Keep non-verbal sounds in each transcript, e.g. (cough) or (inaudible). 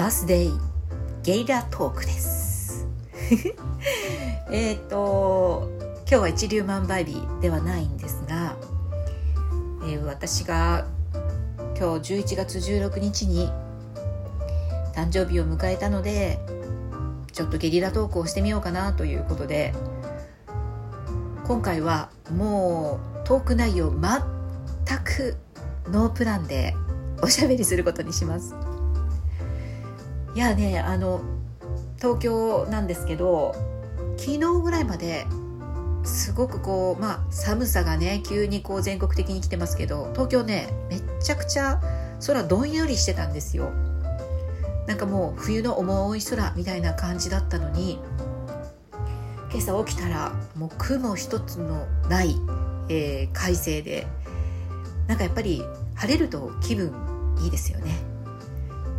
バースデーゲイラトークです。(laughs) えっと今日は一粒万倍日ではないんですが、えー、私が今日11月16日に誕生日を迎えたのでちょっとゲリラトークをしてみようかなということで今回はもうトーク内容全くノープランでおしゃべりすることにします。いやねあの東京なんですけど昨日ぐらいまですごくこうまあ寒さがね急にこう全国的に来てますけど東京ねめちゃくちゃ空どんよりしてたんですよ。なんかもう冬の重い空みたいな感じだったのに今朝起きたらもう雲一つのない、えー、快晴でなんかやっぱり晴れると気分いいですよね。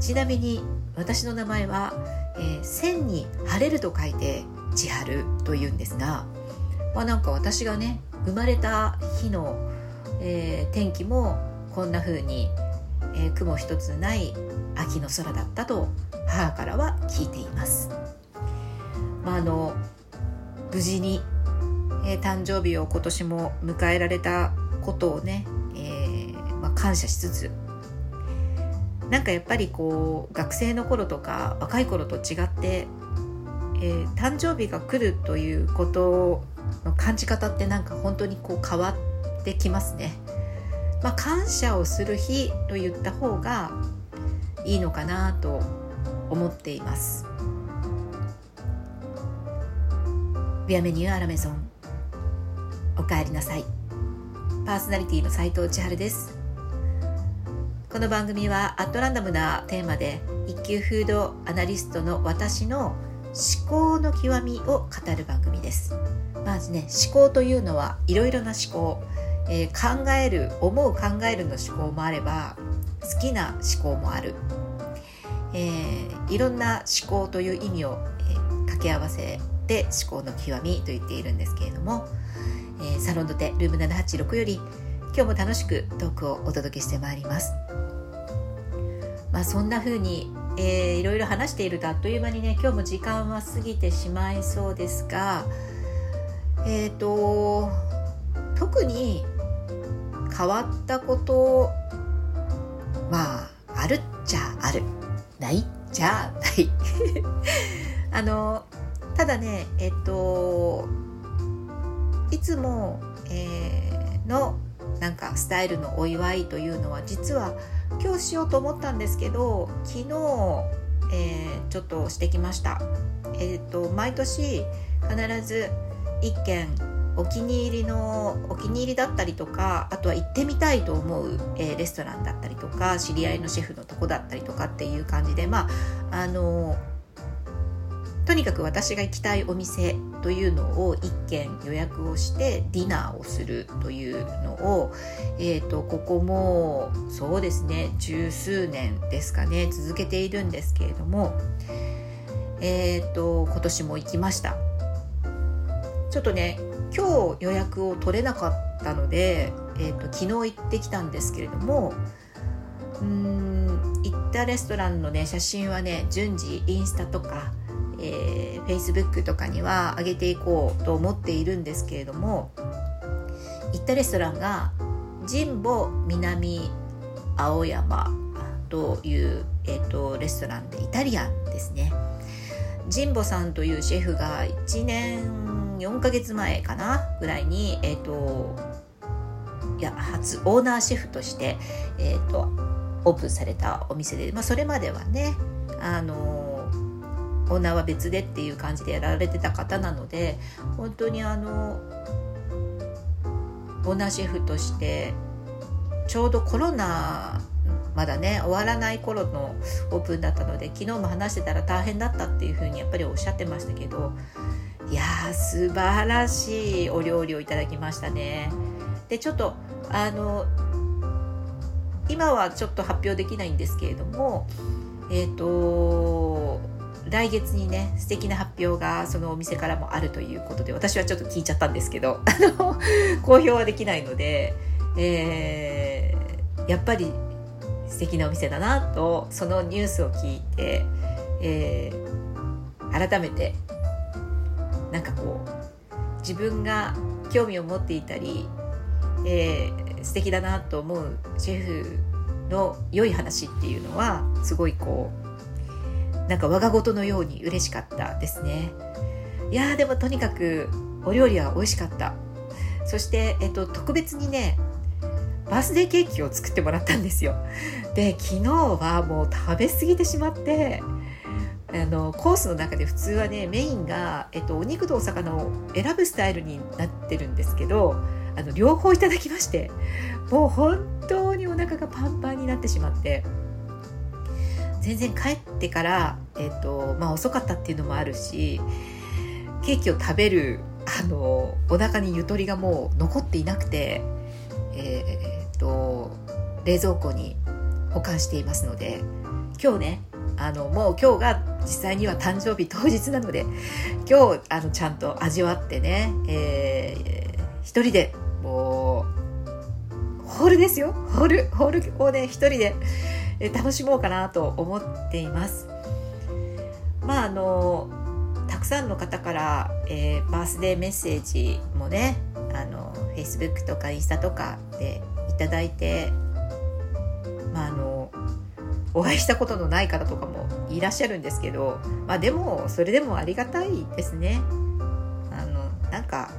ちなみに私の名前は、えー、線に晴れると書いて千春というんですが、まあ、なんか私がね生まれた日の、えー、天気もこんな風に、えー、雲一つない秋の空だったと母からは聞いています。まあ、あの無事に、えー、誕生日を今年も迎えられたことをね、えーまあ、感謝しつつなんかやっぱりこう学生の頃とか若い頃と違って、えー、誕生日が来るということの感じ方ってなんか本当にこう変わってきますね。まあ、感謝をする日と言った方がいいのかなと思っています。ビアメニューアラメゾンおかえりなさいパーソナリティの斉藤千春ですこの番組はアットランダムなテーマで一級フードアナリストの私の思考の極みを語る番組です。まずね思考というのはいろいろな思考、えー、考える思う考えるの思考もあれば好きな思考もある、えー、いろんな思考という意味を、えー、掛け合わせて思考の極みと言っているんですけれども、えー、サロンドテルーム786より今日も楽しくトークをお届けしてまいります。まあ、そんな風に、えー、いろいろ話しているとあっという間にね今日も時間は過ぎてしまいそうですがえっ、ー、と特に変わったことまああるっちゃあるないっちゃない (laughs) あのただねえっといつも、えー、のなんかスタイルのお祝いというのは実は今日しようと思ったんですけど昨日、えー、ちょっとしてきました。えっ、と毎年必ず1軒お気に入りのお気に入りだったりとかあとは行ってみたいと思う、えー、レストランだったりとか知り合いのシェフのとこだったりとかっていう感じでまああのとにかく私が行きたいお店というのを1軒予約をしてディナーをするというのを、えーと、ここもそうですね十数年ですかね続けているんですけれども、えーと、今年も行きました。ちょっとね今日予約を取れなかったので、えーと、と昨日行ってきたんですけれどもうん行ったレストランのね写真はね順次インスタとかえー、Facebook とかには上げていこうと思っているんですけれども行ったレストランが神保南青山という、えーと、レストランでイタリアンですね。神保さんというシェフが1年4ヶ月前かなぐらいにえ、ー、といや初オーナーシェフとして、えーと、オープンされたお店で、まあ、それまではねあのオーナーは別でっていう感じでやられてた方なので本当にあのオーナーシェフとしてちょうどコロナまだね終わらない頃のオープンだったので昨日も話してたら大変だったっていうふうにやっぱりおっしゃってましたけどいやー素晴らしいお料理をいただきましたね。でちょっとあの今はちょっと発表できないんですけれどもえっ、ー、と来月にね素敵な発表がそのお店からもあるということで私はちょっと聞いちゃったんですけど (laughs) あの公表はできないので、えー、やっぱり素敵なお店だなとそのニュースを聞いて、えー、改めてなんかこう自分が興味を持っていたり、えー、素敵だなと思うシェフの良い話っていうのはすごいこうなんか我が事のように嬉しかったですね。いやーでもとにかくお料理は美味しかった。そして、えっと、特別にねバースデーケーキを作ってもらったんですよ。で昨日はもう食べ過ぎてしまってあのコースの中で普通はねメインが、えっと、お肉とお魚を選ぶスタイルになってるんですけどあの両方いただきましてもう本当にお腹がパンパンになってしまって全然帰ってから、えっとまあ、遅かったっていうのもあるしケーキを食べるあのお腹にゆとりがもう残っていなくて、えー、っと冷蔵庫に保管していますので今日ねあのもう今日が実際には誕生日当日なので今日あのちゃんと味わってね、えー、一人でもうホールですよ。ホールホールをね一人で楽しもうかなと思っていますまああのたくさんの方から、えー、バースデーメッセージもねあの Facebook とかインスタとかでいただいてまああのお会いしたことのない方とかもいらっしゃるんですけど、まあ、でもそれでもありがたいですね。あのなんか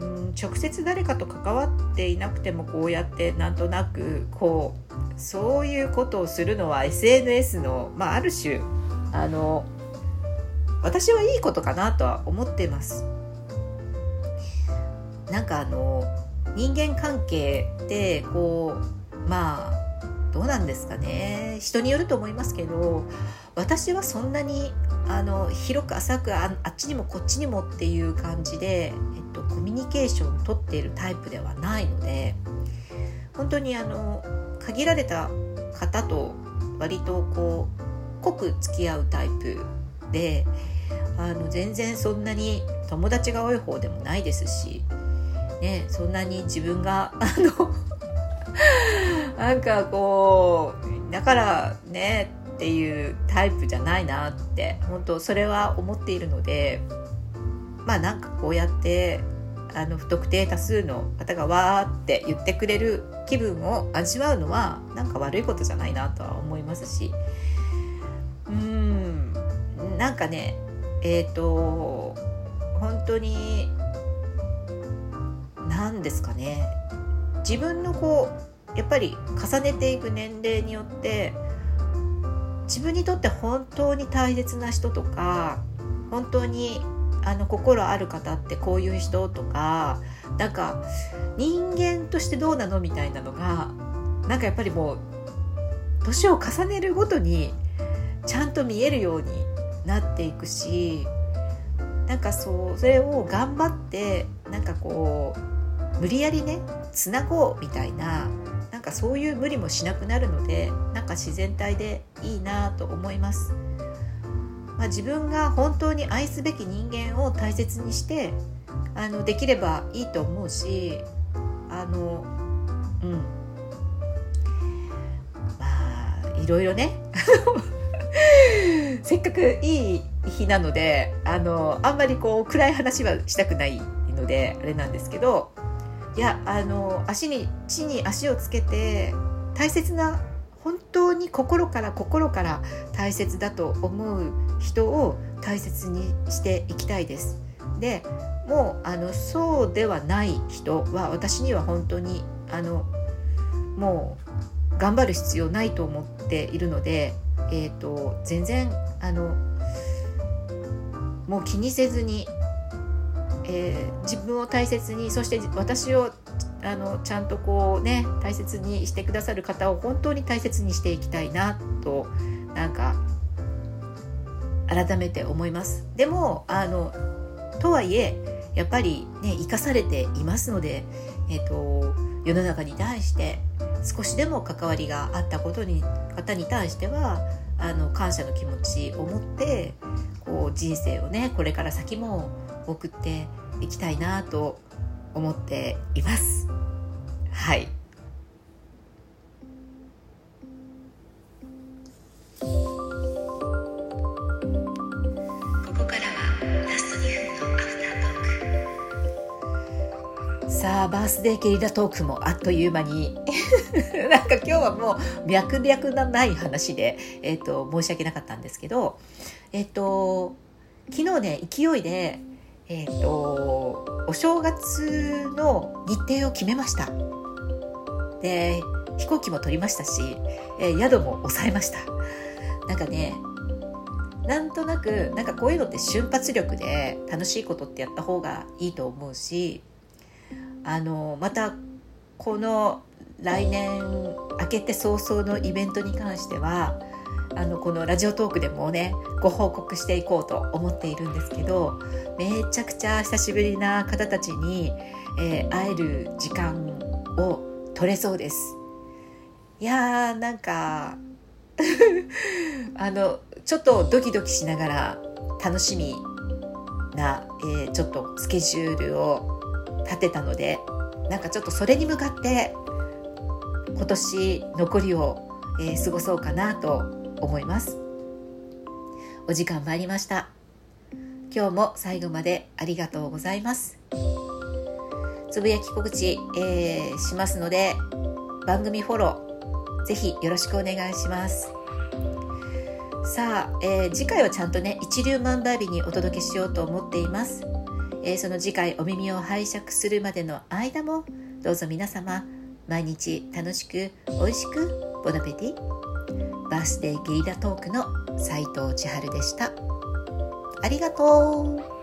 うん直接誰かと関わっていなくてもこうやってなんとなくこうそういうことをするのは SNS の、まあ、ある種あの私はいいことかなとは思ってます。なんかあの人間関係ってこうまあどうなんですかね。人によると思いますけど私はそんなにあの広く浅くあっちにもこっちにもっていう感じで、えっと、コミュニケーションをとっているタイプではないので本当にあの限られた方と割とこう濃く付き合うタイプであの全然そんなに友達が多い方でもないですし、ね、そんなに自分が (laughs) あのなんかこうだからねっていうタイプじゃないなって本当それは思っているのでまあなんかこうやってあの不特定多数の方がわーって言ってくれる気分を味わうのはなんか悪いことじゃないなとは思いますし。うん。なんかねえっ、ー、と本当に何ですかね。自分のこうやっぱり重ねていく年齢によって自分にとって本当に大切な人とか本当にあの心ある方ってこういう人とかなんか人間としてどうなのみたいなのがなんかやっぱりもう年を重ねるごとにちゃんと見えるようになっていくしなんかそうそれを頑張ってなんかこう無理やりねつなごうみたいななんかそういう無理もしなくなるのでなんか自然体でいいなと思います。まあ、自分が本当に愛すべき人間を大切にしてあのできればいいと思うしあのうん。まあいろいろね。(laughs) せっかくいい日なのであのあんまりこう暗い話はしたくないのであれなんですけどいやあの足に地に足をつけて大切な本当に心から心から大切だと思う人を大切にしていきたいです。でもうあのそうではない人は私には本当にあのもう頑張る必要ないと思っているのでえーと、全然あのもう気にせずに、えー、自分を大切にそして私をあのちゃんとこうね大切にしてくださる方を本当に大切にしていきたいなとなんか改めて思います。でもあのとはいえやっぱりね生かされていますので、えーと世の中に対して少しでも関わりがあったことに方に対してはあの感謝の気持ちを持ってこう人生をねこれから先も送っていきたいなと思っています。はい。ここからはさあバースデーゲリラトークもあっという間に。(laughs) なんか今日はもう脈々のない話で、えーと、と申し訳なかったんですけど、えっ、ー、と昨日ね勢いでえ、ー、とお正月の日程を決めました。で飛行機も取りましたし、えー、宿も抑えました。なんかねなんとなくなんかこういうのって瞬発力で楽しいことってやった方がいいと思うしあのまたこの来年明けて早々のイベントに関してはあのこのラジオトークでもねご報告していこうと思っているんですけどめちゃくちゃ久しぶりな方たちに、えー、会える時間を取れそうです。いやーなんか (laughs) あのちょっとドキドキしながら楽しみな、えー、ちょっとスケジュールを立てたのでなんかちょっとそれに向かって今年残りを、えー、過ごそうかなと思います。お時間参りました。今日も最後までありがとうございます。つぶやき告知、えー、しますので番組フォローぜひよろしくお願いします。さあ、えー、次回はちゃんとね一粒万倍日にお届けしようと思っています、えー、その次回お耳を拝借するまでの間もどうぞ皆様毎日楽しく美味しくボナペティ。バースデーゲイラトークの斉藤千春でした。ありがとう。